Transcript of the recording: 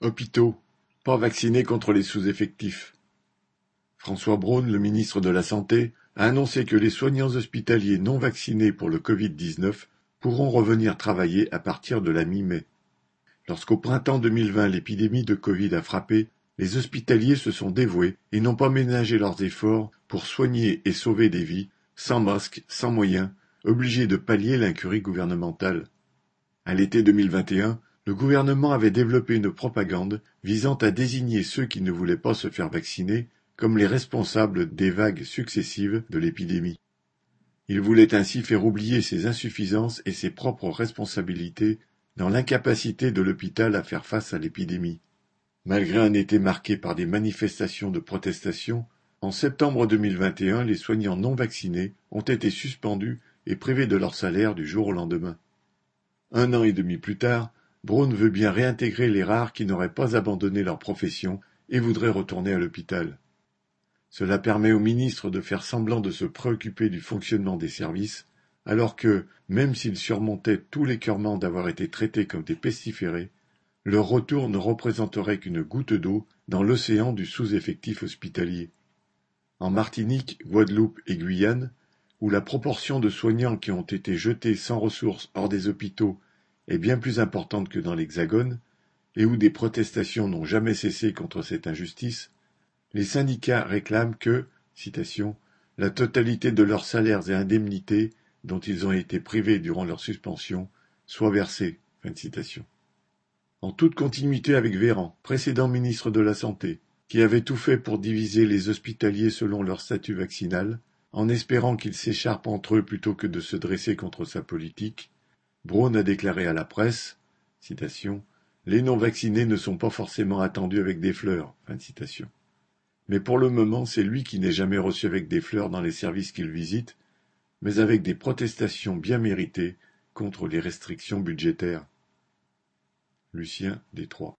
Hôpitaux, pas vaccinés contre les sous-effectifs. François Braun, le ministre de la Santé, a annoncé que les soignants hospitaliers non vaccinés pour le Covid-19 pourront revenir travailler à partir de la mi-mai. Lorsqu'au printemps 2020 l'épidémie de Covid a frappé, les hospitaliers se sont dévoués et n'ont pas ménagé leurs efforts pour soigner et sauver des vies, sans masques, sans moyens, obligés de pallier l'incurie gouvernementale. À l'été 2021, le gouvernement avait développé une propagande visant à désigner ceux qui ne voulaient pas se faire vacciner comme les responsables des vagues successives de l'épidémie. Il voulait ainsi faire oublier ses insuffisances et ses propres responsabilités dans l'incapacité de l'hôpital à faire face à l'épidémie. Malgré un été marqué par des manifestations de protestation, en septembre 2021, les soignants non vaccinés ont été suspendus et privés de leur salaire du jour au lendemain. Un an et demi plus tard, Braun veut bien réintégrer les rares qui n'auraient pas abandonné leur profession et voudraient retourner à l'hôpital. Cela permet au ministre de faire semblant de se préoccuper du fonctionnement des services, alors que, même s'ils surmontaient tous l'écœurement d'avoir été traités comme des pestiférés, leur retour ne représenterait qu'une goutte d'eau dans l'océan du sous-effectif hospitalier. En Martinique, Guadeloupe et Guyane, où la proportion de soignants qui ont été jetés sans ressources hors des hôpitaux est bien plus importante que dans l'Hexagone, et où des protestations n'ont jamais cessé contre cette injustice, les syndicats réclament que, citation, la totalité de leurs salaires et indemnités dont ils ont été privés durant leur suspension soit versée. En toute continuité avec Véran, précédent ministre de la Santé, qui avait tout fait pour diviser les hospitaliers selon leur statut vaccinal, en espérant qu'ils s'écharpent entre eux plutôt que de se dresser contre sa politique, Braun a déclaré à la presse Les non-vaccinés ne sont pas forcément attendus avec des fleurs. Mais pour le moment, c'est lui qui n'est jamais reçu avec des fleurs dans les services qu'il visite, mais avec des protestations bien méritées contre les restrictions budgétaires. Lucien Détroit